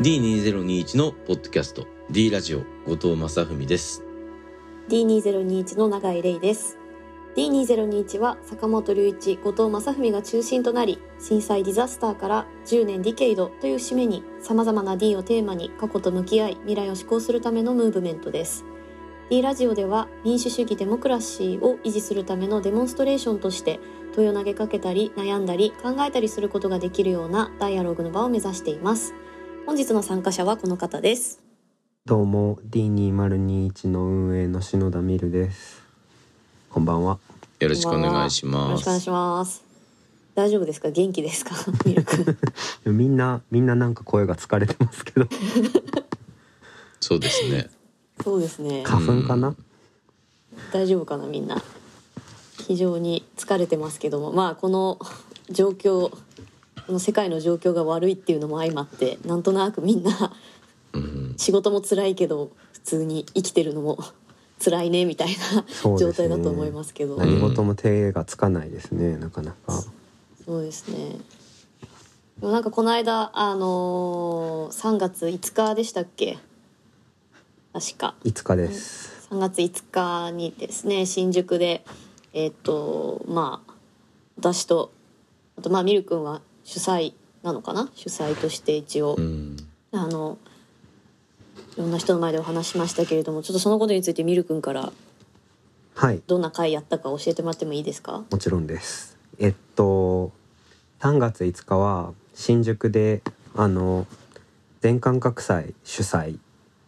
D2021 のポッドキャスト D ラジオ後藤正文です。D2021 の永井玲です。D2021 は坂本龍一後藤正文が中心となり震災ディザスターから10年ディケイドという節目に様々な D をテーマに過去と向き合い未来を施行するためのムーブメントです。D ラジオでは民主主義デモクラシーを維持するためのデモンストレーションとして問いを投げかけたり悩んだり考えたりすることができるようなダイアログの場を目指しています。本日の参加者はこの方です。どうも D2021 の運営の篠田美るです。こんばんは。よろしくお願いしよろますしくお願いします。大丈夫ですか？元気ですか？ミルク みんなみんななんか声が疲れてますけど。そうですね。そうですね。花粉かな？大丈夫かな？みんな。非常に疲れてますけども。まあこの状況この世界の状況が悪いっていうのも相まってなんとなくみんなうん。仕事も辛いけど普通に生きてるのも 辛いねみたいな状態だと思いますけど。何事も手がつかないですねなかなか。そうですね。でもなんかこの間あのー、3月5日でしたっけ？確か。5日です。3月5日にですね新宿でえっ、とまあ私とあとまあミル君は主催なのかな？主催として一応、うん。あのいろんな人の前でお話しましたけれどもちょっとそのことについてミル君からはい。どんな会やったか教えてもらってもいいですか？もちろんです。えっと3月5日は新宿であの全感覚祭主催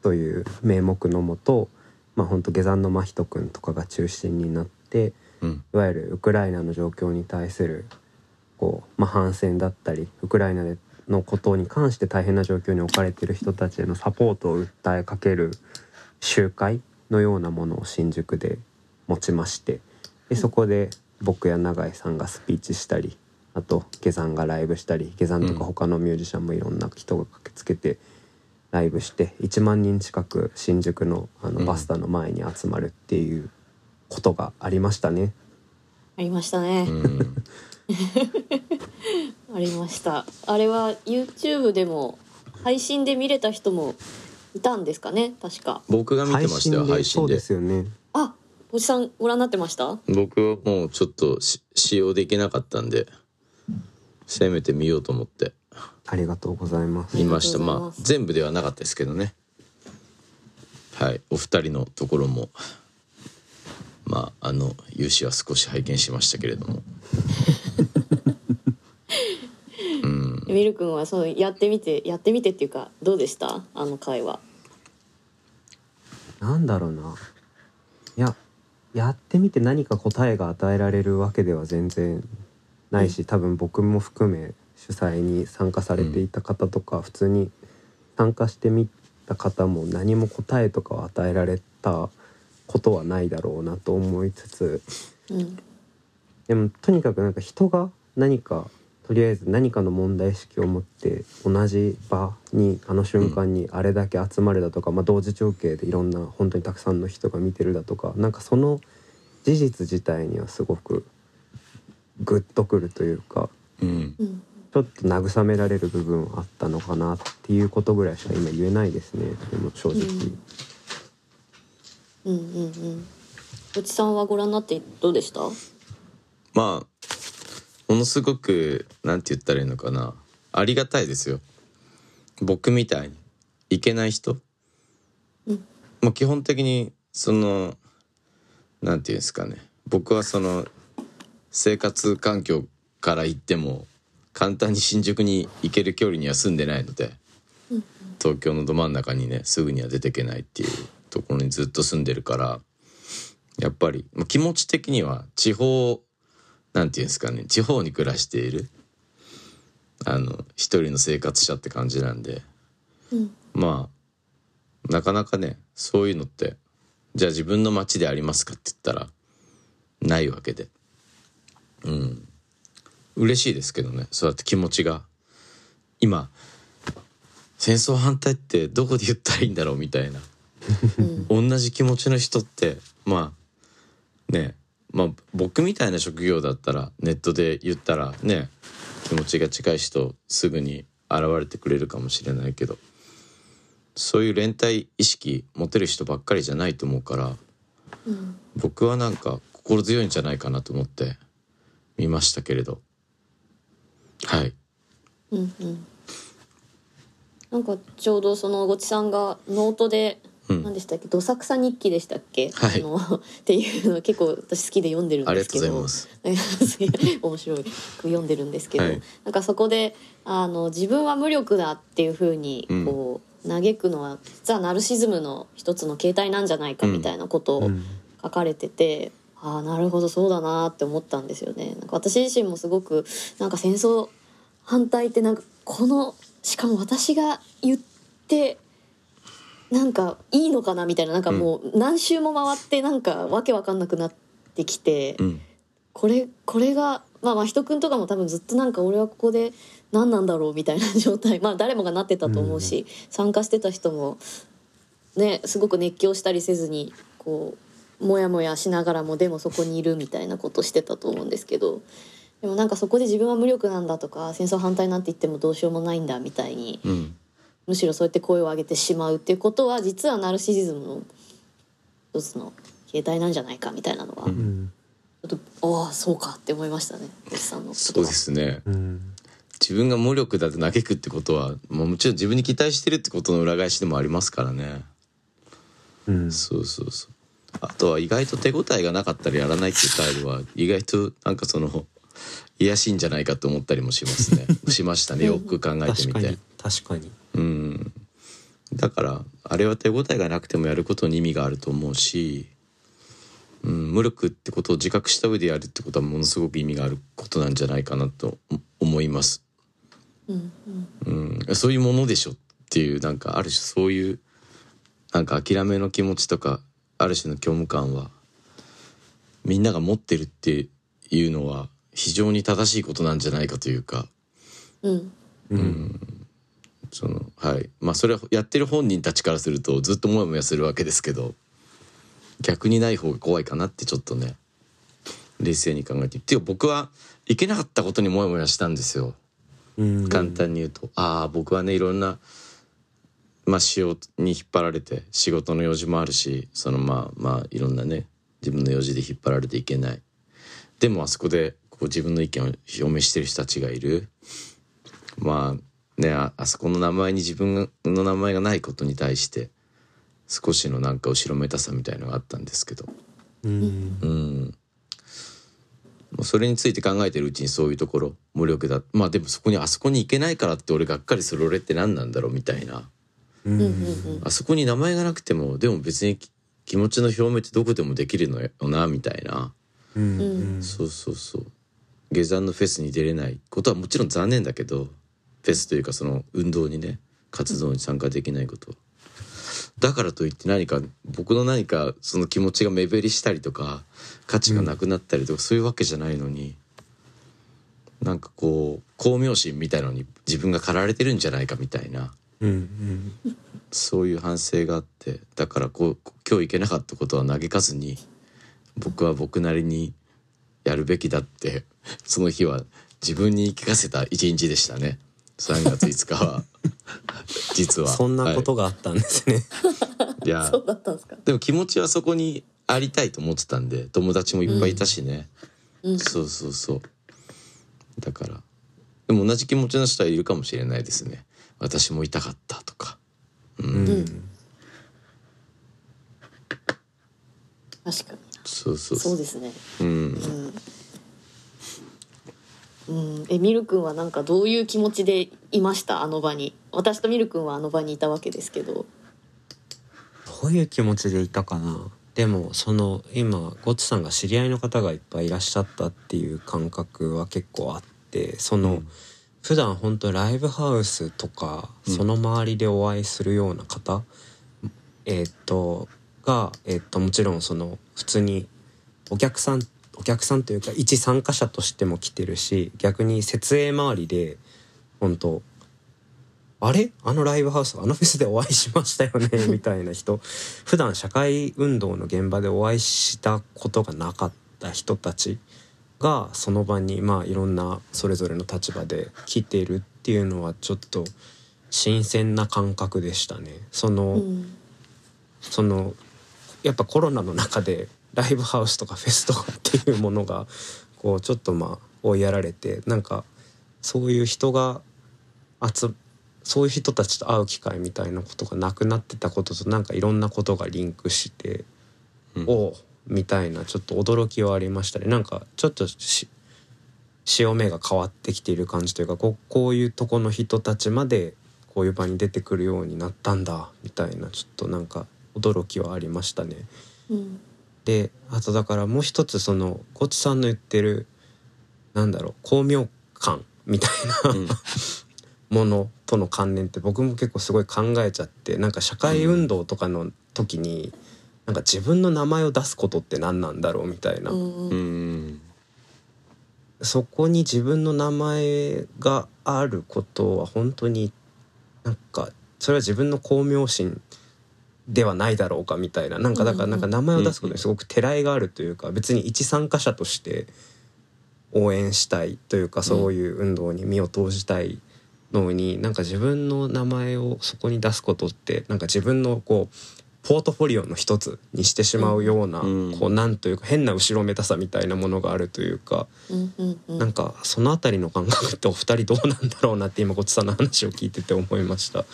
という名目のもとまあ本当下山の真人くんとかが中心になってうん。いわゆるウクライナの状況に対するこう、まあ、反戦だったりウクライナでのことに関して大変な状況に置かれている人たちへのサポートを訴えかける集会のようなものを新宿で持ちましてでそこで僕や永井さんがスピーチしたりあと下山がライブしたり下山とか他のミュージシャンもいろんな人が駆けつけてライブして1万人近く新宿のあうん。のバスタの前に集まるっていうことがありましたね。ありましたね、うん ありました。あれは YouTube でも配信で見れた人もいたんですかね？確か。僕が見てましたよ配信でそうですよね。あおじさんご覧になってました？僕はもうちょっとし使用できなかったんでせめて見ようと思って。ありがとうございます。見ました。まあ全部ではなかったですけどね。はいお二人のところもまああの勇姿は少し拝見しましたけれどもうん。ミル君はそうやってみてやってみてっていうかどうでした？あの会話。なんだろうな。いややってみて何か答えが与えられるわけでは全然ないし、多分僕も含め主催に参加されていた方とか、普通に参加してみた方も何も答えとかを与えられたことはないだろうなと思いつつうん。でもとにかくなんか人が何かとりあえず何かの問題意識を持って同じ場にあの瞬間にあれだけ集まるだとか、まあ、同時情景でいろんな本当にたくさんの人が見てるだとかなんかその事実自体にはすごくグッとくるというかうん。うんちょっと慰められる部分はあったのかなっていうことぐらいしか今言えないですね。でも正直。うん。うん。うん。おじさん。はご覧になってどうでしたまあものすごくなんて言ったらいいのかな。ありがたいですよ。僕みたいに。いけない人、うん。もう基本的にそのなんていうんですかね。僕はその生活環境から言っても簡単に新宿に行ける距離には住んでないので、うん。東京のど真ん中にねすぐには出てけないっていうところにずっと住んでるからやっぱりまあ気持ち的には地方なんていうんですかね地方に暮らしているあの一人の生活者って感じなんでうん。まあなかなかねそういうのってじゃあ自分の町でありますかって言ったらないわけで。うん。嬉しいですけどねそうやって気持ちが。今戦争反対ってどこで言ったらいいんだろうみたいな。うん。同じ気持ちの人ってまあねまあ僕みたいな職業だったらネットで言ったらね気持ちが近い人すぐに現れてくれるかもしれないけどそういう連帯意識持てる人ばっかりじゃないと思うからうん僕はなんか心強いんじゃないかなと思って見ましたけれど。はい。うんうん。なんかちょうどそのごちさんがノートで、うん。何でしたっけ「どさくさ日記」でしたっけ、はい。あの っていうの結構私好きで読んでるんですけど。面白い読んでるんですけど、はい。なんかそこであの自分は無力だっていうふうにうん。こう、嘆くのは実はナルシズムの一つの形態なんじゃないかみたいなことをうん。書かれてて、ああなるほどそうだなって思ったんですよね。なんか私自身もすごくなんか戦争反対ってなんかこのしかも私が言ってなんかいいのかなみたいななんかもう何周も回ってなんかわけわかんなくなってきて、うん。これこれがまあ真人君とかも多分ずっとなんか俺はここで何なんだろうみたいな状態。まあ誰もがなってたと思うし、参加してた人もねすごく熱狂したりせずにこうモヤモヤしながらもでもそこにいるみたいなことしてたと思うんですけど。でもなんかそこで自分は無力なんだとか戦争反対なんて言ってもどうしようもないんだみたいにうんむしろそうやって声を上げてしまうっていうことは実はナルシシズムの一つの形態なんじゃないかみたいなのは、うん。ょっとああそうかって思いましたね。おじさんのそうですね。うん。自分が無力だって嘆くってことはもうもちろん自分に期待してるってことの裏返しでもありますからね。うん。そうそうそう。あとは意外と手応えがなかったらやらないっていう態度は意外となんかその癒やしいんじゃないかと思ったりもしますね。しましたね。よく考えてみて確かに。うん。だからあれは手応えがなくてもやることに意味があると思うし、うん、無力ってことを自覚した上でやるってことはものすごく意味があることなんじゃないかなと思います。うんうん。うん、そういうものでしょっていうなんかある種そういうなんか諦めの気持ちとかある種の虚無感はみんなが持ってるっていうのは非常に正しいことなんじゃないかというか。うんそのはい。まあそれはやってる本人たちからするとずっとモヤモヤするわけですけど逆にない方が怖いかなってちょっとね冷静に考えて。っていうか僕はいけなかったことにモヤモヤしたんですよ。うん。簡単に言うと、ああ僕はねいろんなまあ仕事に引っ張られて仕事の用事もあるしそのまあまあいろんなね自分の用事で引っ張られていけない。でもあそこでこう自分の意見を表明してる人たちがいる。まあねああそこの名前に自分の名前がないことに対して少しのなんか後ろめたさみたいのがあったんですけど。うん。うん。もうそれについて考えてるうちにそういうところ無力だ。まあでもそこにあそこに行けないからって俺がっかりする俺って何なんだろうみたいな。うん。うんうんあそこに名前がなくてもでも別にき気持ちの表明ってどこでもできるのよなみたいな。うん。うん。そうそうそう。下山のフェスに出れないことはもちろん残念だけどフェスというかその運動にね活動に参加できないこと。だからといって何か僕の何かその気持ちが目減りしたりとか価値がなくなったりとか、そういうわけじゃないのになんかこう巧妙心みたいのに自分が駆られてるんじゃないかみたいなうん。そういう反省があってだからこう今日行けなかったことは嘆かずに僕は僕なりにやるべきだってその日は自分に言い聞かせた一日でしたね3月5日は。実は。そんなことがあったんですね。はい、いや。そうだったんですか？でも気持ちはそこにありたいと思ってたんで友達もいっぱいいたしね、うん。そうそうそう。だから。でも同じ気持ちの人はいるかもしれないですね。私も痛かったとか。うん、うん。確かに。そうそう。そうですね。うん。うん、うん、えミル君はなんかどういう気持ちでいました？あの場に。私とミル君はあの場にいたわけですけど。どういう気持ちでいたかな？でもその今ゴッツさんが知り合いの方がいっぱいいらっしゃったっていう感覚は結構あってその、うん。普段本当ライブハウスとかうん。その周りでお会いするような方、えーっとが、えーっともちろんその普通にお客さんお客さんというか一参加者としても来てるし逆に設営周りで本当あれ？あのライブハウスあのフェスでお会いしましたよね？みたいな人。普段社会運動の現場でお会いしたことがなかった人たちがその場にまあいろんなそれぞれの立場で来ているっていうのはちょっと新鮮な感覚でしたね。その、うん。そのやっぱコロナの中でライブハウスとかフェスとかっていうものがこうちょっとまあ追いやられてなんかそういう人が集そういう人たちと会う機会みたいなことがなくなってたこととなんかいろんなことがリンクして、うん。おおみたいなちょっと驚きはありましたね。なんかちょっとし潮目が変わってきている感じというかこうこういうとこの人たちまでこういう場に出てくるようになったんだみたいなちょっとなんか驚きはありましたね。うんであとだからもう一つそのゴツさんの言ってるなんだろう巧妙感みたいな、うん。ものとの関連って僕も結構すごい考えちゃってなんか社会運動とかの時に、なんか自分の名前を出すことって何なんだろうみたいな、うんううんん。そこに自分の名前があることは本当になんかそれは自分の巧妙心ではないだろうかみたいななんかだからなんか名前を出すことにすごくてらいがあるというか別に一参加者として応援したいというかそういう運動に身を投じたいのになん。か自分の名前をそこに出すことってなんか自分のこうポートフォリオの一つにしてしまうような、うん。こうなんというか変な後ろめたさみたいなものがあるというか。うんうんうん。なんかそのあたりの感覚ってお二人どうなんだろうなって今こっちさんの話を聞いてて思いました。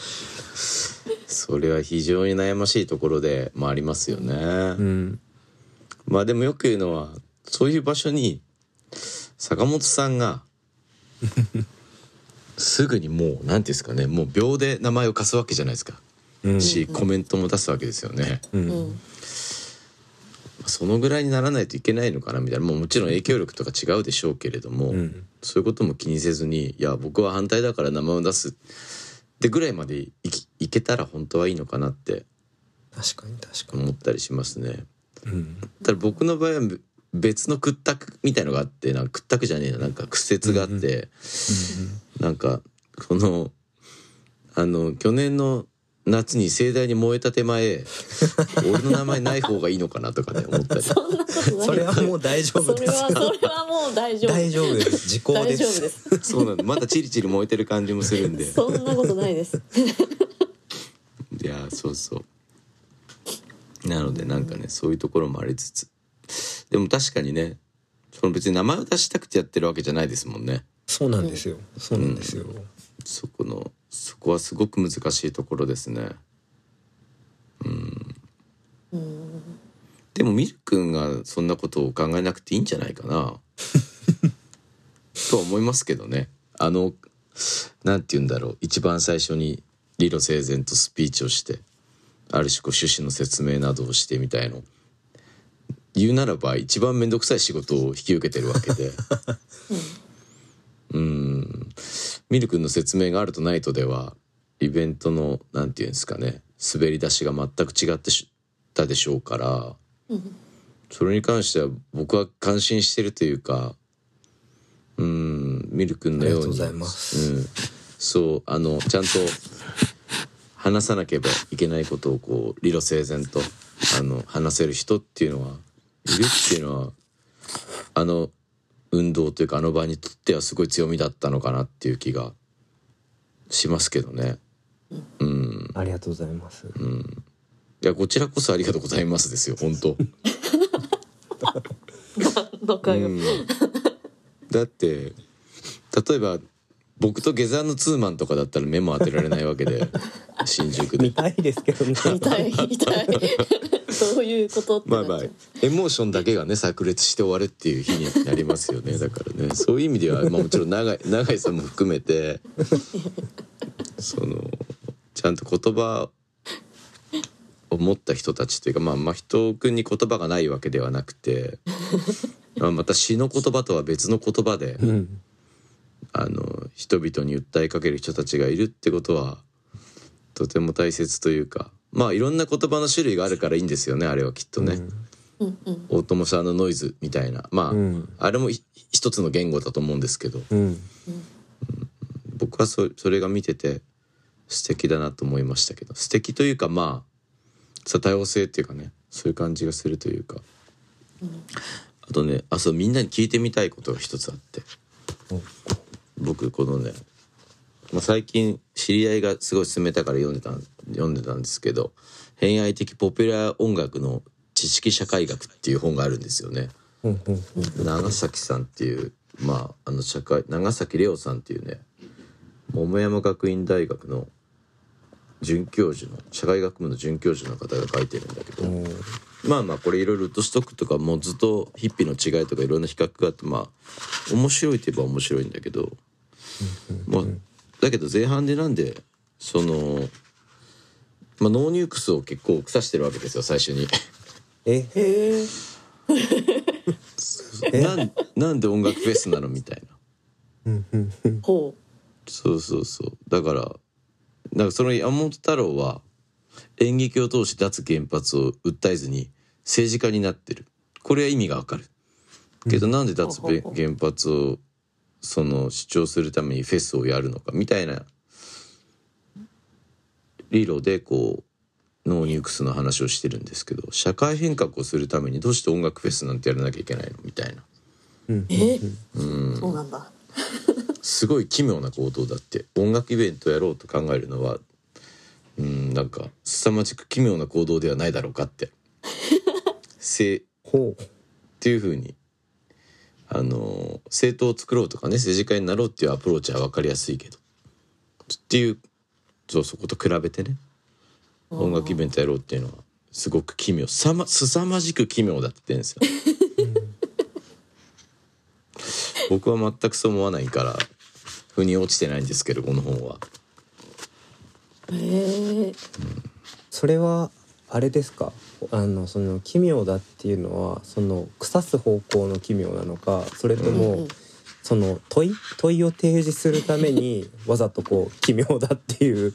それは非常に悩ましいところでもありますよね、うん、まあでもよく言うのはそういう場所に坂本さんが すぐにもう何ていうんですかねもう秒で名前を貸すわけじゃないですか、うん、しコメントも出すわけですよね、う、うん。んそのぐらいにならないといけないのかなみたいな。もうもちろん影響力とか違うでしょうけれども、うん、そういうことも気にせずに「いや僕は反対だから名前を出す」ってぐらいまでいきいけたら本当はいいのかなって。確かに確かに。思ったりしますね。うん、ただ僕の場合はべ別の屈託みたいのがあってなんか屈託じゃねえな。なんか屈折があって、なんかこのあの去年の夏に盛大に燃えた手前 俺の名前ない方がいいのかなとかね思ったり。そんなことない。それはもう大丈夫それです。よ。はそれはもう大丈夫。大丈夫です。時効で大丈夫す。です。そうなんだ。まだチリチリ燃えてる感じもするんで。そんなことないです。いやそうそう。なのでなんかねそういうところもありつつ。でも確かにねその別に名前を出したくてやってるわけじゃないですもんね。そうなんですよ。そうなんですよ。そこのそこはすごく難しいところですね。うん。でもミル君がそんなことを考えなくていいんじゃないかな。とは思いますけどね。あのなんて言うんだろう。一番最初に理路整然とスピーチをしてある種こう趣旨の説明などをしてみたいの。言うならば一番面倒くさい仕事を引き受けてるわけで。うんミル君の説明があるとないとではイベントのなんて言うんですかね滑り出しが全く違ってしたでしょうからうんそれに関しては僕は感心してるというかうんミル君のようにありがとうございます。うん、そうあのちゃんと話さなければいけないことをこう理路整然とあの話せる人っていうのはいるっていうのはあの運動というかあの場にとってはすごい強みだったのかなっていう気がしますけどね。うん、ありがとうございます。うんいやこちらこそありがとうございますですよ本当。だって例えば僕と下山のツーマンとかだったら目も当てられないわけで 新宿で。見たいですけどね。見たい見たい。どういうことってまあまあエモーションだけがね炸裂して終わるっていう日になりますよね。だからねそういう意味では、まあ、もちろん永井永井さんも含めてそのちゃんと言葉を持った人たちというかまあ真人君に言葉がないわけではなくて、まあ、また詩の言葉とは別の言葉でうん、あの人々に訴えかける人たちがいるってことはとても大切というかまあいろんな言葉の種類があるからいいんですよねあれはきっとね。うん。うん大友さんのノイズみたいな。まあ、うん。あれもひ一つの言語だと思うんですけど。うん、僕はそそれが見てて素敵だなと思いましたけど。素敵というかまあさ多様性っていうかねそういう感じがするというか、あとねあそうみんなに聞いてみたいことが一つあって僕このねまあ、最近知り合いがすごい勧めたから読んでた読んでたんですけど「偏愛的ポピュラー音楽の知識社会学」っていう本があるんですよね。長崎さんっていうまああの社会長崎レオさんっていうね桃山学院大学の准教授の社会学部の准教授の方が書いてるんだけど、うんまあまあこれいろいろウッドストックとかもうずっとヒッピーの違いとかいろんな比較があってまあ面白いといえば面白いんだけど、まあだけど前半でなんでその、まあ、ノーニュークスを結構腐してるわけですよ最初に。え？へええ なんなんで音楽フェスなのみたいな。うんう。そうそうそう。だからなんかその山本太郎は演劇を通して脱原発を訴えずに政治家になってる。これは意味がわかる。けどなんで脱ほうほうほう。原発をその主張するためにフェスをやるのかみたいな理論でこうノーニュークスの話をしてるんですけど社会変革をするためにどうして音楽フェスなんてやらなきゃいけないのみたいな。うん。え？うん。そうなんだ。すごい奇妙な行動だって。音楽イベントやろうと考えるのはうんなんか凄まじく奇妙な行動ではないだろうかって。せほう。っていうふうにあの政党を作ろうとかね政治家になろうっていうアプローチは分かりやすいけど。っていうそうそこと比べてね。音楽イベントやろうっていうのはすごく奇妙。さま凄まじく奇妙だって言ってんですよ。僕は全くそう思わないから腑に落ちてないんですけどこの本は。へえそれはあれですか？あのその奇妙だっていうのはその腐す方向の奇妙なのかそれとも、うんうん。その問い問いを提示するためにわざとこう奇妙だっていう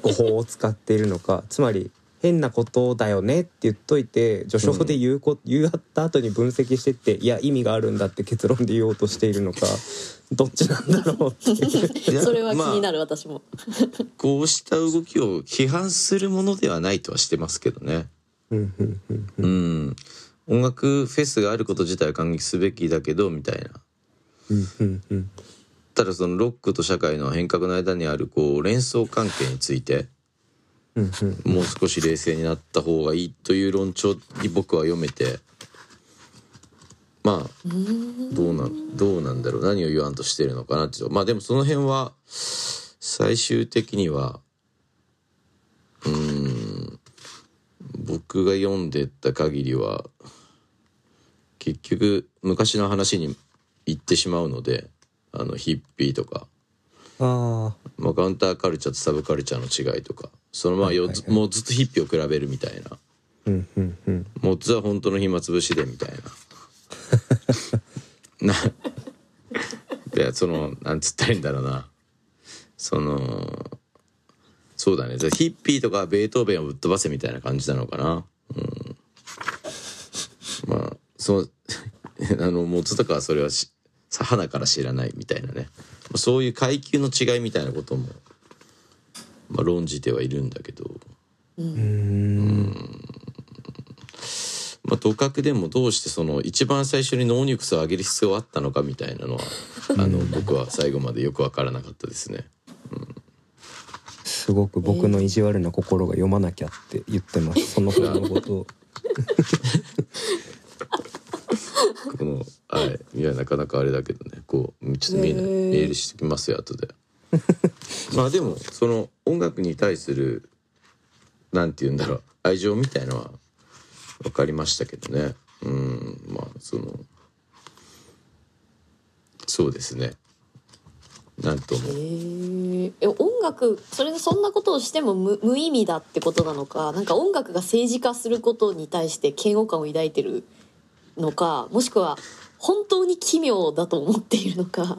語法を使っているのかつまり変なことだよねって言っといて序章で言うこ、言った後に分析してっていや意味があるんだって結論で言おうとしているのか どっちなんだろうってそれは気まあになる、私も。こうした動きを批判するものではないとはしてますけどね。うんうんうんうん、音楽フェスがあること自体は感激すべきだけどみたいな。うんうんうん。ただそのロックと社会の変革の間にあるこう連想関係について。うんうんもう少し冷静になった方がいいという論調に僕は読めて。まあどうなんどうなんだろう。何を言わんとしてるのかなってまあでもその辺は最終的にはうーん僕が読んでった限りは結局昔の話に行ってしまうのであのヒッピーとか。ああまあ、カウンターカルチャーとサブカルチャーの違いとかそのまあよ、はいはいはい。もうずっとヒッピーを比べるみたいな。うんうんうん。もうずは本当の暇つぶしでみたいな。なでそのなんつったらいいんだろうな。そのそうだね。じゃあヒッピーとかベートーベンをぶっ飛ばせみたいな感じなのかな。うん。まあそう あのもうずとかはそれはしさ花から知らないみたいなね。そういう階級の違いみたいなことも、まあ、論じてはいるんだけど。うーん。まあ、同格でもどうしてその一番最初にノーニュークスを上げる必要があったのかみたいなのはあの僕は最後までよく分からなかったですね。すごく僕の意地悪な心が読まなきゃって言ってます。その本のことを。このはい。いやなかなかあれだけどね。こうちょっと見えないへー。メールしてきますよ後で。まあでもその音楽に対するなんて言うんだろう愛情みたいのは分かりましたけどね。うんまあそのそうですね。なんとも。え音楽それそんなことをしても無無意味だってことなのかなんか音楽が政治化することに対して嫌悪感を抱いてるのかもしくは本当に奇妙だと思っているのか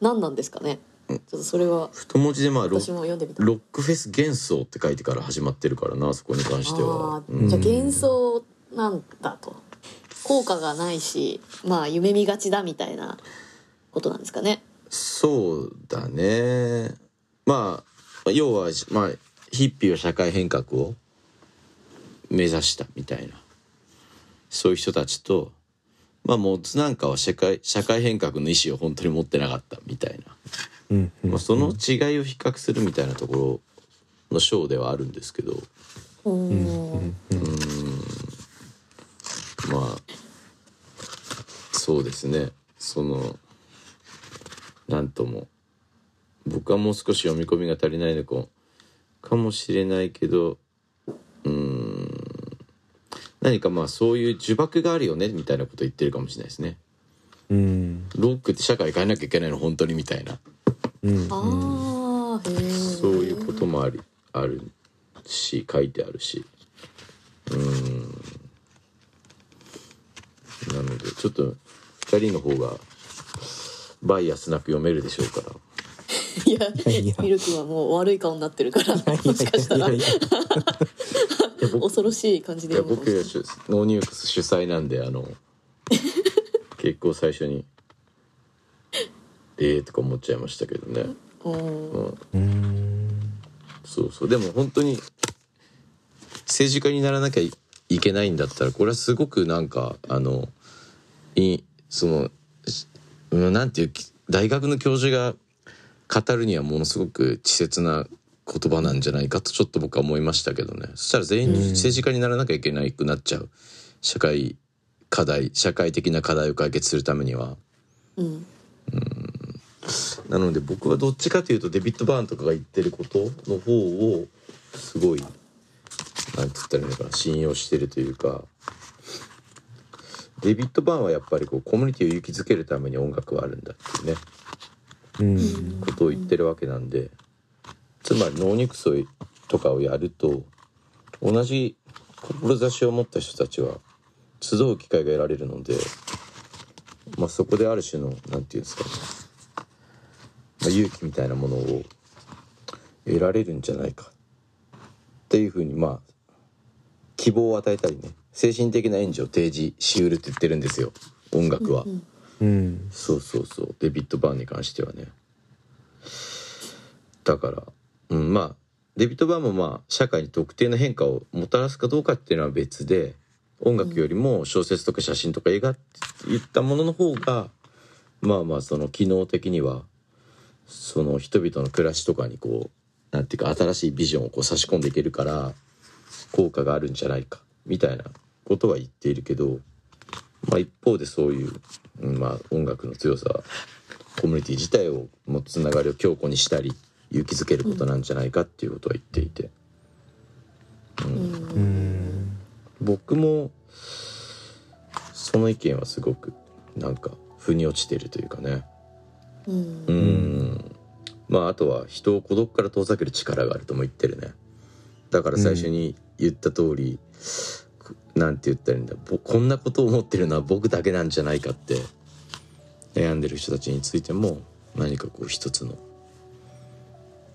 何なんですかね？ちょっとそれは太文字でまあロックフェス幻想って書いてから始まってるからなそこに関しては。じゃあ幻想なんだと。効果がないしまあ夢見がちだみたいなことなんですかね。そうだね。まあ要はまあヒッピーは社会変革を目指したみたいな。そういう人たちとまあモッズなんかは社会社会変革の意思を本当に持ってなかったみたいなうんうんまあ、その違いを比較するみたいなところのショーではあるんですけど。おうんーまあそうですね。そのなんとも。僕はもう少し読み込みが足りないのかかもしれないけどうーん。何かまあそういう呪縛があるよねみたいなこと言ってるかもしれないですね。うん。ロックって社会変えなきゃいけないの本当にみたいなうん。あー。へえそういうこともありあるし書いてあるし。うーん。なのでちょっと2人の方がバイアスなく読めるでしょうから。いやいやミルクはもう悪い顔になってるからもしかしたら。いやいや。いや恐ろしい感じいやで読むかも僕しれない。が主ノーニュークス主催なんであの 結構最初に「ええ」とか思っちゃいましたけどね、うん、うん。そうそう。でも本当に政治家にならなきゃいいけないんだったらこれはすごくなんかあのいそのなんていうき大学の教授が語るにはものすごく稚拙な言葉なんじゃないかとちょっと僕は思いましたけどね。そしたら全員うん。政治家にならなきゃいけなくなっちゃう社会課題社会的な課題を解決するためには。うんなので僕はどっちかというとデビッド・バーンとかが言ってることの方をすごいなんて言ったらいいのかな信用してるというか。デビッド・バーンはやっぱりこうコミュニティを勇気づけるために音楽はあるんだっていうね。うん。ことを言ってるわけなんで。つまり脳肉素とかをやると同じ志を持った人たちは集う機会が得られるので、まあ、そこである種のなんていうんですかね、まあ、勇気みたいなものを得られるんじゃないかっていうふうにまあ希望を与えたりね精神的な援助を提示しうるって言ってるんですよ音楽は。うんうん。そうそうそう。デビッド・バーンに関してはね。だから、うん、まあデビッド・バーンもまあ社会に特定の変化をもたらすかどうかっていうのは別で音楽よりも小説とか写真とか映画っていったものの方がまあまあその機能的にはその人々の暮らしとかにこうなんていうか新しいビジョンをこう差し込んでいけるから効果があるんじゃないかみたいなことは言っているけど、まあ、一方でそういう、うんまあ、音楽の強さコミュニティ自体をもつながりを強固にしたり勇気づけることなんじゃないかっていうことは言っていて、うん。うん。僕もその意見はすごくなんか腑に落ちてるというかねうん。うん。まああとは人を孤独から遠ざける力があるとも言ってるね。だから最初に言った通り、なんて言ったらいいんだ。ぼこんなことを思ってるのは僕だけなんじゃないかって悩んでる人たちについても何かこう一つの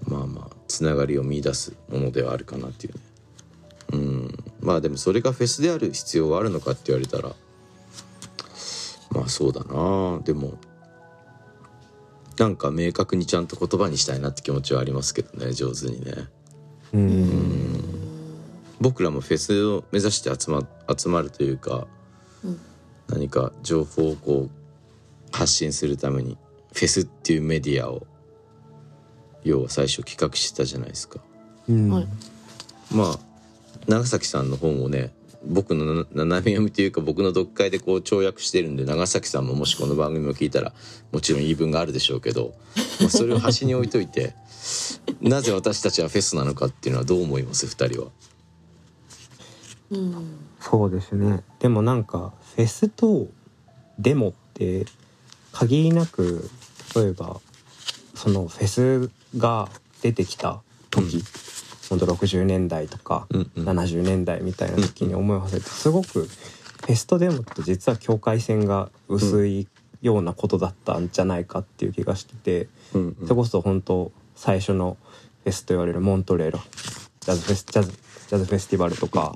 まあまあつながりを見出すものではあるかなっていうね。うん。まあでもそれがフェスである必要はあるのかって言われたらまあそうだな。でもなんか明確にちゃんと言葉にしたいなって気持ちはありますけどね上手にね。うん。僕らもフェスを目指して集ま集まるというか、うん何か情報をこう発信するためにフェスっていうメディアを要は最初企画してたじゃないですか。うん。はいまあ長崎さんの本をね僕のな斜め読みというか僕の読解でこう跳躍してるんで長崎さんももしこの番組を聞いたらもちろん言い分があるでしょうけど、まあ、それを端に置いといて なぜ私たちはフェスなのかっていうのはどう思います？二人は。うん。そうですね。でもなんかフェスとデモって限りなく例えばそのフェスが出てきた時、うんほんと60年代とかうんうん。70年代みたいな時に思いを馳せてすごくフェスとデモって実は境界線が薄いようなことだったんじゃないかっていう気がしてて、それこそ本当最初のフェスと言われるモントレールジャズフェスジャズジャズフェスティバルとか、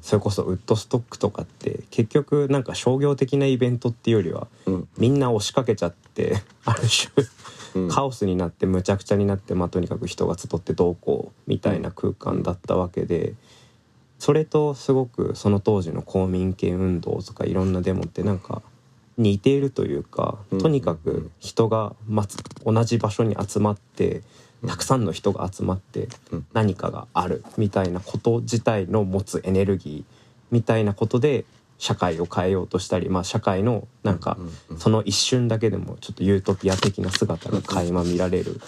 それこそウッドストックとかって結局なんか商業的なイベントっていうよりはうんみんな押しかけちゃってある種うんカオスになってむちゃくちゃになって、まあ、とにかく人が集ってどうこうみたいな空間だったわけでそれとすごくその当時の公民権運動とかいろんなデモってなんか似ているというかうん。とにかく人が同じ場所に集まってたくさんの人が集まってうん。何かがあるみたいなこと自体の持つエネルギーみたいなことで社会を変えようとしたり、まあ、社会のなんかその一瞬だけでもちょっとユートピア的な姿が垣間見られる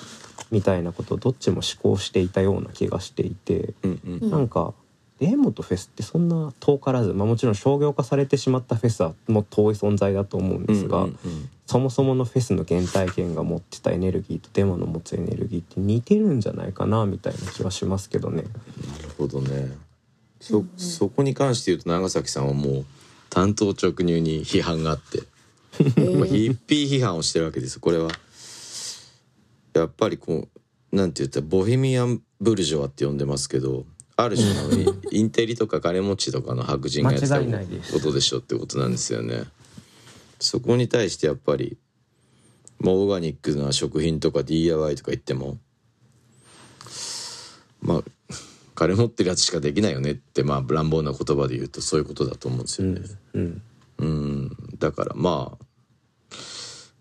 みたいなことをどっちも思考していたような気がしていて。うんうんうんなんかデーモとフェスってそんな遠からず、まあ、もちろん商業化されてしまったフェスはもう遠い存在だと思うんですが、そもそものフェスの原体験が持ってたエネルギーとデモの持つエネルギーって似てるんじゃないかなみたいな気はしますけどね。なるほどねそそこに関して言うと長崎さんはもう担当直入に批判があって、まあ、ヒッピー批判をしてるわけですよこれは。やっぱりこうなんて言ったらボヘミアン・ブルジョワって呼んでますけどある種のイインテリとか金持ちとかの白人がやってたことでしょってことなんですよね。そこに対してやっぱりまあオーガニックな食品とか DIY とか言ってもまあ金持ってるやつしかできないよねってまあ乱暴な言葉で言うとそういうことだと思うんですよね。うん、うん。だからまあ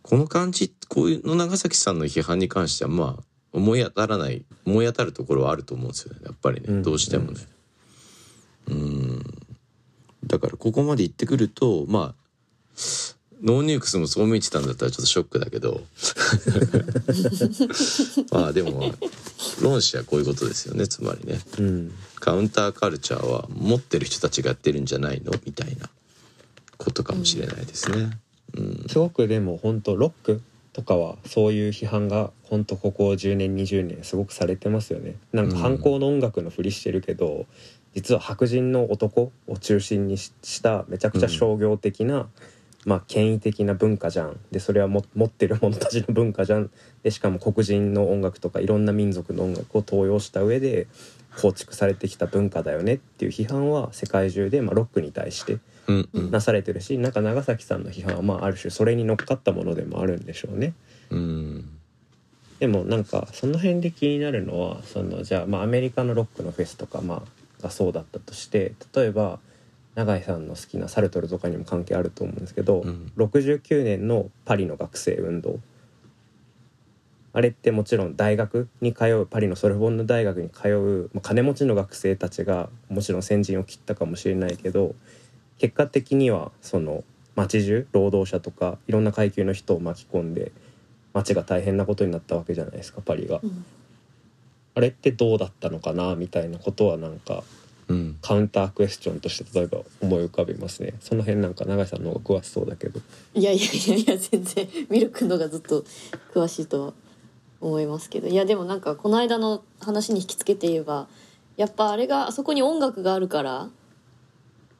この感じこういうの長崎さんの批判に関してはまあ思い当たらない思い当たるところはあると思うんですよね。やっぱりね、うんどうしてもね。うん。だからここまで言ってくるとまあノーニュークスもそう見てたんだったらちょっとショックだけど。まあでも論旨はこういうことですよねつまりね。うん。カウンターカルチャーは持ってる人たちがやってるんじゃないのみたいなことかもしれないですね。うん、すごくでも本当ロックとかはそういう批判が本当ここ10年20年すごくされてますよね。なんか反抗の音楽のふりしてるけど、実は白人の男を中心にししためちゃくちゃ商業的な、まあ権威的な文化じゃん。でそれはも持ってる者たちの文化じゃん。でしかも黒人の音楽とかいろんな民族の音楽を登用した上で構築されてきた文化だよねっていう批判は世界中で、まあ、ロックに対してうん、うん、なされてるしなんか長崎さんの批判はまあある種それに乗っかったものでもあるんでしょうね。うん、でもなんかその辺で気になるのはそのじゃあまあアメリカのロックのフェスとかまあがそうだったとして例えば永井さんの好きなサルトルとかにも関係あると思うんですけど、うん。69年のパリの学生運動。あれってもちろん大学に通うパリのソルボンヌ大学に通うまあ金持ちの学生たちがもちろん先陣を切ったかもしれないけど結果的にはその町中労働者とかいろんな階級の人を巻き込んで街が大変なことになったわけじゃないですかパリが。うん。あれってどうだったのかなみたいなことはなんかうん、カウンタークエスチョンとして例えば思い浮かびますね。その辺なんか永井さんの方が詳しそうだけど。いやいやいやいや全然ミルクのがずっと詳しいとは思いますけど。いやでもなんかこの間の話に引きつけて言えばやっぱあれがあそこに音楽があるから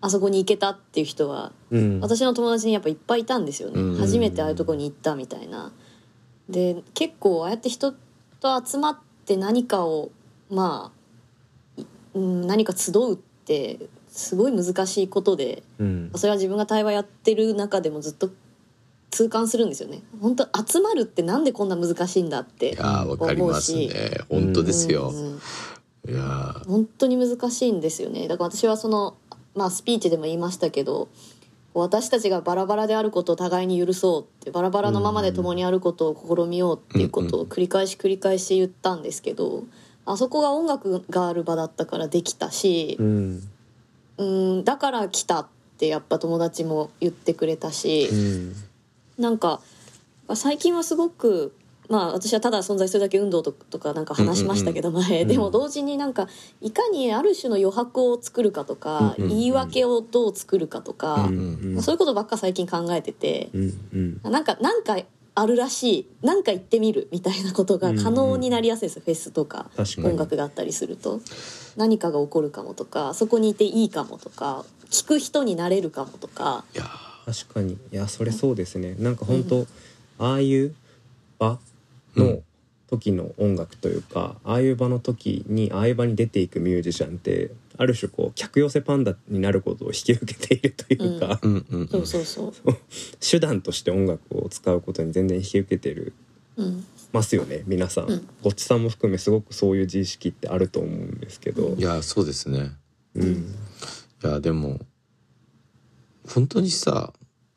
あそこに行けたっていう人はうん。私の友達にやっぱいっぱいいたんですよね、うん。初めてああいうとこに行ったみたいな。で結構ああやって人と集まって何かをまあ、いうん、何か集うってすごい難しいことでうん。それは自分が対話やってる中でもずっと痛感するんですよね。本当集まるってなんでこんな難しいんだってわかりますね。本当ですよ。うんうんいやー。本当に難しいんですよね。だから私はそのまあスピーチでも言いましたけど私たちがバラバラであることを互いに許そうってバラバラのままで共にあることを試みようっていうことを繰り返し繰り返し言ったんですけどあそこが音楽がある場だったからできたしうん。うんだから来たってやっぱ友達も言ってくれたしうん。なんか最近はすごくまあ私はただ存在するだけ運動ととかなんか話しましたけど前、うんでも同時になんかいかにある種の余白を作るかとか、言い訳をどう作るかとか、うんそういうことばっか最近考えてて、うなんかなんかあるらしい。なんか行ってみるみたいなことが可能になりやすいです、フェスとか音楽があったりすると。何かが起こるかもとかそこにいていいかもとか聞く人になれるかもとか。いや確かに。いやそれそうですね。なんか本当、ああいう場の時の音楽というか、ああいう場の時にああいう場に出ていくミュージシャンってある種こう客寄せパンダになることを引き受けているというか、ーうんうんうん。そうそうそう、手段として音楽を使うことに全然引き受けてるうん、ますよね皆さん、うん。ごっちさんも含めすごくそういう自意識ってあると思うんですけど、いやーそうですね。うん。いやでも本当にさ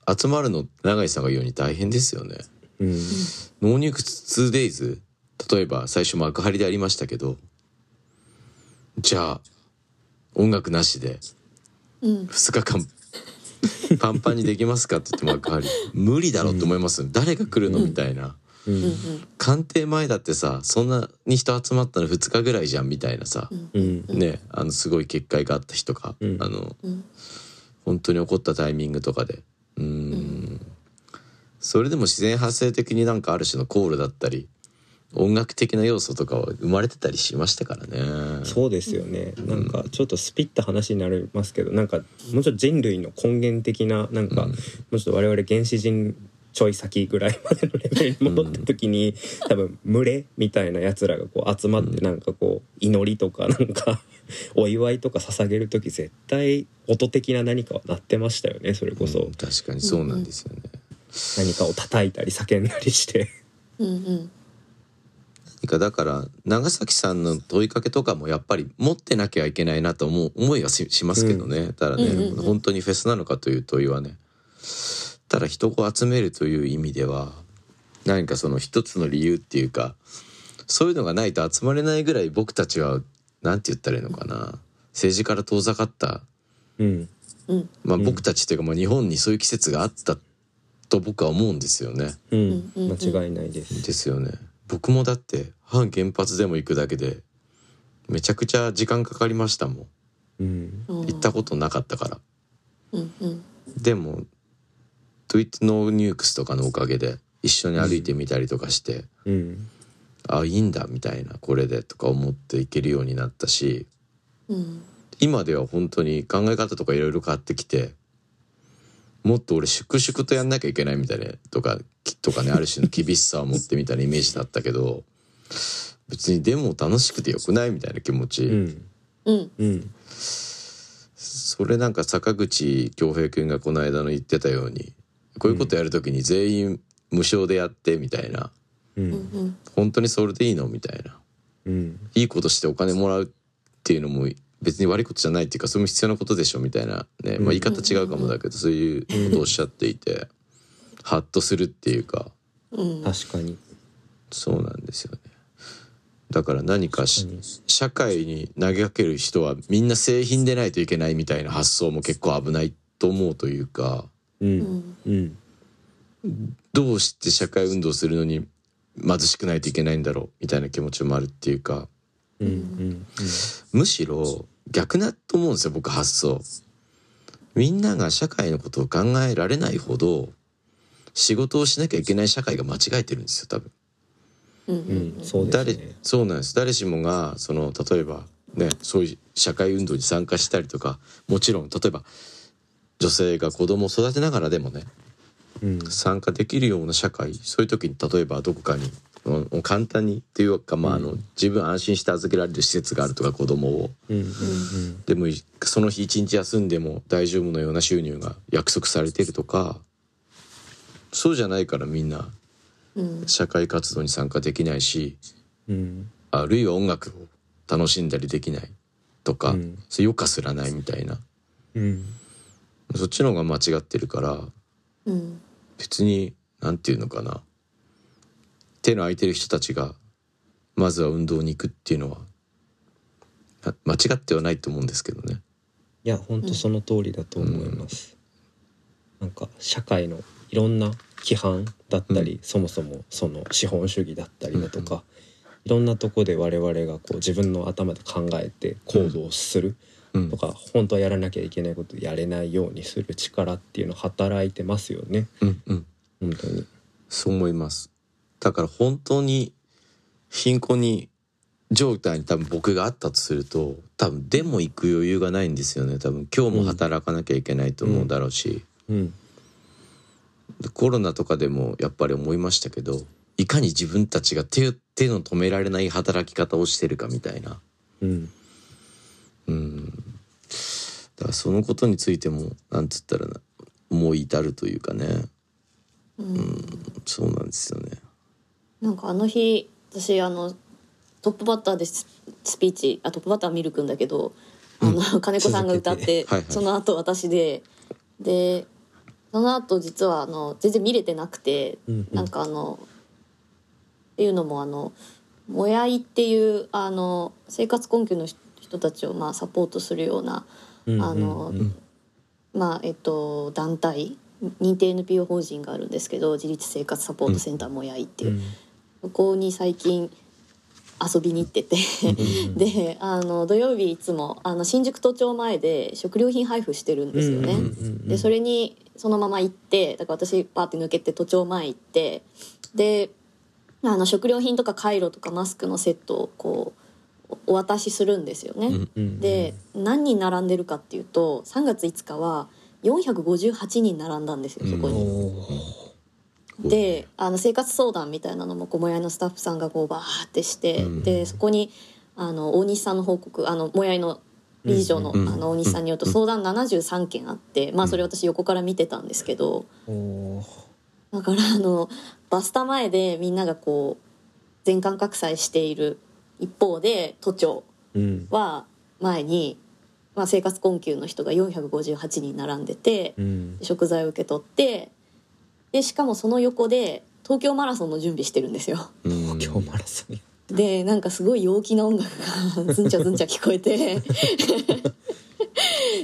集まるの永井さんが言うように大変ですよね。うん。 NO NUKES 2days 例えば最初幕張でありましたけど。じゃあ音楽なしでうん。2日間パンパンにできますかって言って幕張無理だろうって思いますよ、誰が来るのみたいな。うん。うん。官邸前だってさそんなに人集まったの2日ぐらいじゃんみたいなさ、うん。ねあのすごい結界があった日とか、うん。あのうん。本当に起こったタイミングとかで。うーん。それでも自然発生的になんかある種のコールだったり音楽的な要素とかは生まれてたりしましたからね。そうですよね。なんかちょっとスピった話になりますけどなんかもうちょっと人類の根源的ななんか、もうちょっと我々原始人ちょい先ぐらいまでのレベルに戻った時に、多分群れみたいなやつらがこう集まってなんかこう祈りとかなんかお祝いとか捧げる時絶対音的な何かは鳴ってましたよねそれこそ、うん確かにそうなんですよね。何かを叩いたり叫んだりして。うんうん何かだから長崎さんの問いかけとかもやっぱり持ってなきゃいけないなと思う思いはししますけどね、ただね、うんうんうん。本当にフェスなのかという問いはね。ただ人を集めるという意味では何かその一つの理由っていうかそういうのがないと集まれないぐらい僕たちはなんて言ったらいいのかな。政治から遠ざかった、うん。うん。まあ、うん僕たちというかまあ日本にそういう季節があったと僕は思うんですよね。うん。うん。うん。間違いないです。ですよね僕もだって反原発でも行くだけでめちゃくちゃ時間かかりましたもん。うん。うん行ったことなかったから。うんうん。でも「トゥイットノーニュークス」とかのおかげで一緒に歩いてみたりとかして、うん。あいいんだみたいなこれでとか思っていけるようになったしうん。今では本当に考え方とかいろいろ変わってきてもっと俺粛々とやんなきゃいけないみたいなとかきとかねある種の厳しさを持ってみたいなイメージだったけど別にでも楽しくてよくないみたいな気持ち、うん。うん。うん。それなんか坂口恭平君がこの間の言ってたようにこういうことやるときに全員無償でやってみたいな。ううんん。本当にそれでいいのみたいな。うん。いいことしてお金もらうっていうのも別に悪いことじゃないっていうかそれも必要なことでしょみたいなね、まあ、言い方違うかもだけどそういうことをおっしゃっていてハッとするっていうか。うん。確かに。そうなんですよね。だから何か社会に投げかける人はみんな製品でないといけないみたいな発想も結構危ないと思うというか。ううん。んうん。どうして社会運動するのに貧しくないといけないんだろうみたいな気持ちもあるっていうか。うん。うん。むしろ逆だと思うんですよ僕発想。みんなが社会のことを考えられないほど仕事をしなきゃいけない社会が間違えてるんですよ多分。うんううんんそう誰ね。そうなんです。誰しもがその例えばねそういう社会運動に参加したりとかもちろん例えば女性が子供を育てながらでもねうん。参加できるような社会そういう時に例えばどこかにうん簡単にっていうか、まあ、あの自分安心して預けられる施設があるとか子供を。うんうんでもいその日一日休んでも大丈夫のような収入が約束されているとかそうじゃないからみんなうん。社会活動に参加できないしうん。あるいは音楽を楽しんだりできないとか、うん。それよかすらないみたいな。うん。そっちの方が間違ってるからうん。別になんていうのかな。手の空いてる人たちがまずは運動に行くっていうのはあ間違ってはないと思うんですけどね。いや本当その通りだと思います、なんか社会のいろんな規範だったり、そもそもその資本主義だったりだとか、いろんなとこで我々がこう自分の頭で考えて行動するうん。とか、本当はやらなきゃいけないことやれないようにする力っていうの働いてますよね。うんうん。本当に。そう思います。だから本当に貧困に状態に多分僕があったとすると多分でも行く余裕がないんですよね。多分今日も働かなきゃいけないと思うだろうし、うんコロナとかでもやっぱり思いましたけどいかに自分たちが手手の止められない働き方をしてるかみたいな。うん。うん。だからそのことについてもなんつったらなもう至るというかね。うん。そうなんですよね。なんかあの日私あのトップバッターでススピーチあトップバッターはミルくんだけど、あの金子さんが歌って、はいはい。その後私ででその後実はあの全然見れてなくて、うんうん。なんかあのっていうのもあのもやいっていうあの生活困窮の人人たちをまあサポートするようなうんあのうん。うんまあえっと団体認定 NPO 法人があるんですけど自立生活サポートセンターもやいっていう、そこに最近遊びに行っててであの土曜日いつもあの新宿都庁前で食料品配布してるんですよね。でそれにそのまま行ってだから私パーって抜けて都庁前行ってであの食料品とかカイロとかマスクのセットをこうお渡しするんですよね。で何人並んでるかっていうと3月5日は458人並んだんですよそこおに。ーであの生活相談みたいなのももやいのスタッフさんがこうバーってして、うん。でそこにあの大西さんの報告あのもやいの理事長の,、うんあの大西さんによると相談73件あって、まあそれ私横から見てたんですけどだからあのバスタ前でみんながこう全館拡散している一方で都庁うん。は前に、まあ、生活困窮の人が458人並んでてうん。食材を受け取ってでしかもその横で東京マラソンの準備してるんですよ。うん。今日マラソン。でなんかすごい陽気な音楽がずんちゃずんちゃ聞こえて。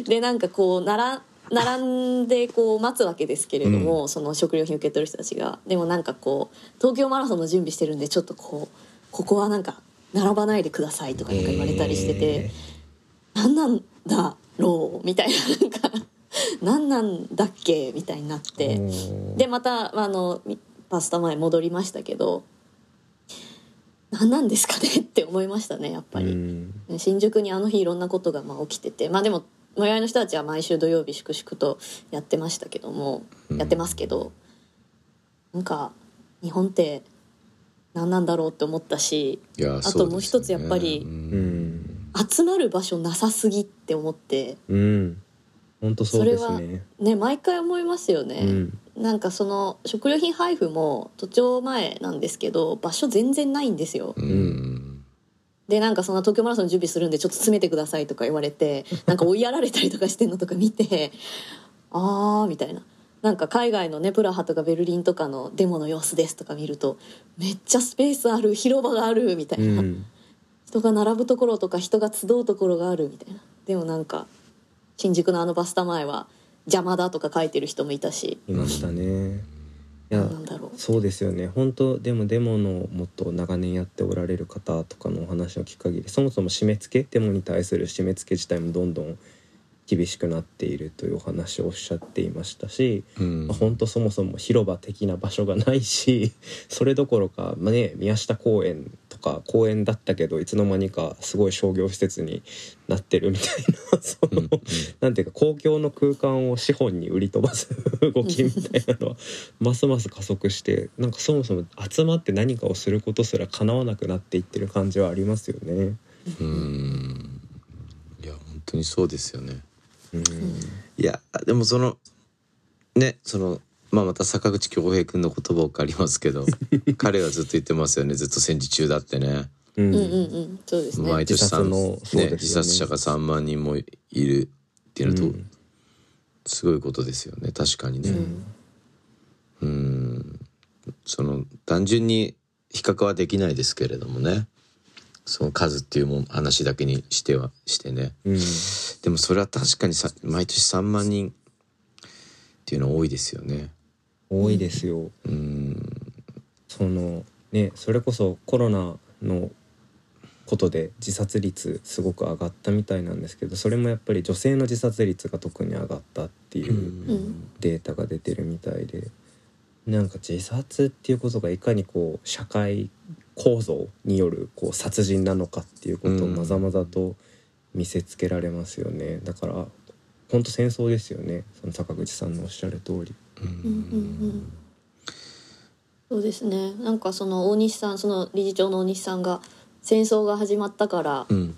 でなんかこうなら並んでこう待つわけですけれども、その食料品受け取る人たちが。でもなんかこう東京マラソンの準備してるんでちょっとこうここはなんか並ばないでくださいとかなんか言われたりしてて、何なんだろうみたいななんか何なんだっけみたいになって。でまたあのみパスタ前戻りましたけど何なんですかねって思いましたねやっぱり、うん。新宿にあの日いろんなことがまあ起きてて。まあでも最寄りの人たちは毎週土曜日粛々とやってましたけども、うん。やってますけどなんか日本って何なんだろうって思ったしあともう一つやっぱりううんん。集まる場所なさすぎって思ってうん本当そうですねね毎回思いますよね。うんなんかその食料品配布も都庁前なんですけど場所全然ないんですよ。うんでなんかその東京マラソン準備するんでちょっと詰めてくださいとか言われてなんか追いやられたりとかしてんのとか見てあーみたいな。なんか海外のねプラハとかベルリンとかのデモの様子ですとか見るとめっちゃスペースある広場があるみたいうな、ん人が並ぶところとか人が集うところがあるみたいなでもなんか新宿のあのバスタ前は邪魔だとか書いてる人もいたし。いましたね。いやなんだろう。そうですよね。本当でもデモのもっと長年やっておられる方とかのお話を聞く限りそもそも締め付けデモに対する締め付け自体もどんどん厳しくなっているというお話をおっしゃっていましたし、うん。まあ、本当そもそも広場的な場所がないし それどころか、まあね、宮下公園とか公園だったけどいつの間にかすごい商業施設になってるみたいな。その、うん。なんていうか公共の空間を資本に売り飛ばす 動きみたいなのはますます加速してなんかそもそも集まって何かをすることすら叶わなくなっていってる感じはありますよね。うん。いや本当にそうですよね。うん。いやでもそのねそのまあまた坂口恭平君の言葉を借りますけど 彼はずっと言ってますよね。ずっと戦時中だってね。うん。うんうんうん。そうですね。毎年自殺のねね。自殺者が3万人もいるっていうのと、うん。すごいことですよね。確かにね。うん。その単純に比較はできないですけれどもね。その数っていうもん話だけにしてはしてね。うん。でもそれは確かにさ毎年3万人っていうのは多いですよね多いですよ。うん。そのねそれこそコロナのことで自殺率すごく上がったみたいなんですけどそれもやっぱり女性の自殺率が特に上がったっていううん。データが出てるみたいでなんか自殺っていうことがいかにこう社会構造によるこう殺人なのかっていうことをまざまざと見せつけられますよね。だから本当戦争ですよね。その坂口さんのおっしゃる通り。うん。うんうんそうですね。なんかその大西さん、その理事長の大西さんが戦争が始まったからうん。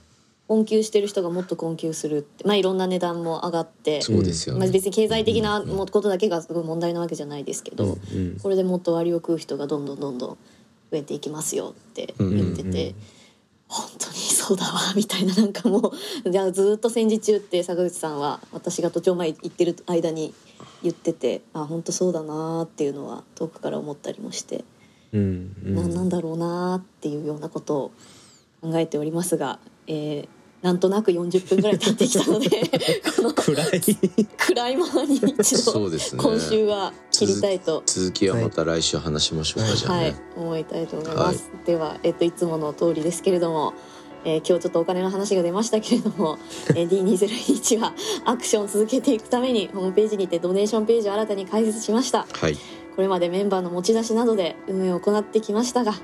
困窮してる人がもっと困窮するって、まあいろんな値段も上がって、そうですよね、まあ別に経済的なもことだけがすごい問題なわけじゃないですけど、うんこれでもっと割を食う人がどんどんどんどん増えていきますよって言ってて、うん。うんうん本当にそうだわみたいななんかもう じゃあずっと戦時中って坂口さんは私が都庁前行ってる間に言っててあ本当そうだなーっていうのは遠くから思ったりもして、うんうん。ななんだろうなーっていうようなことを考えておりますが、えーなんとなく40分ぐらい経ってきたので この暗い。暗いままに一度ね。今週は切りたいと。続きはまた来週話しましょうか、じゃあはい。ね、思いたいと思います。では、えっと、いつもの通りですけれども、えー今日ちょっとお金の話が出ましたけれども、えー D201 は アクションを続けていくためにホームページにてドネーションページを新たに開設しました。はいこれまでメンバーの持ち出しなどで運営を行ってきましたが、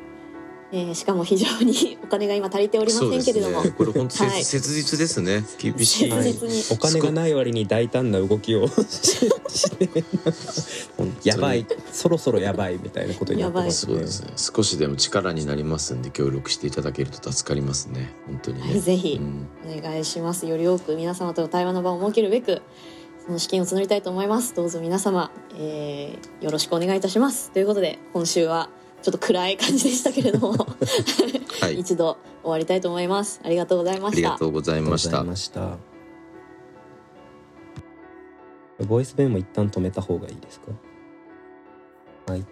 えーしかも非常に お金が今足りておりませんけれども、ねこれ本当、はい切実ですね厳しい、切実にお金がない割に大胆な動きをししてやばいそろそろやばいみたいなことになってますねね少しでも力になりますんで協力していただけると助かりますね本当にね、はいぜひうんお願いします。より多く皆様との対話の場を設けるべく、その資金を募りたいと思います。どうぞ皆様、えーよろしくお願いいたします。ということで、今週はちょっと暗い感じでしたけれども、はい。一度終わりたいと思います。ありがとうございました。ありがと。うございました。ボイス弁も一旦止めた方がいいですか？はい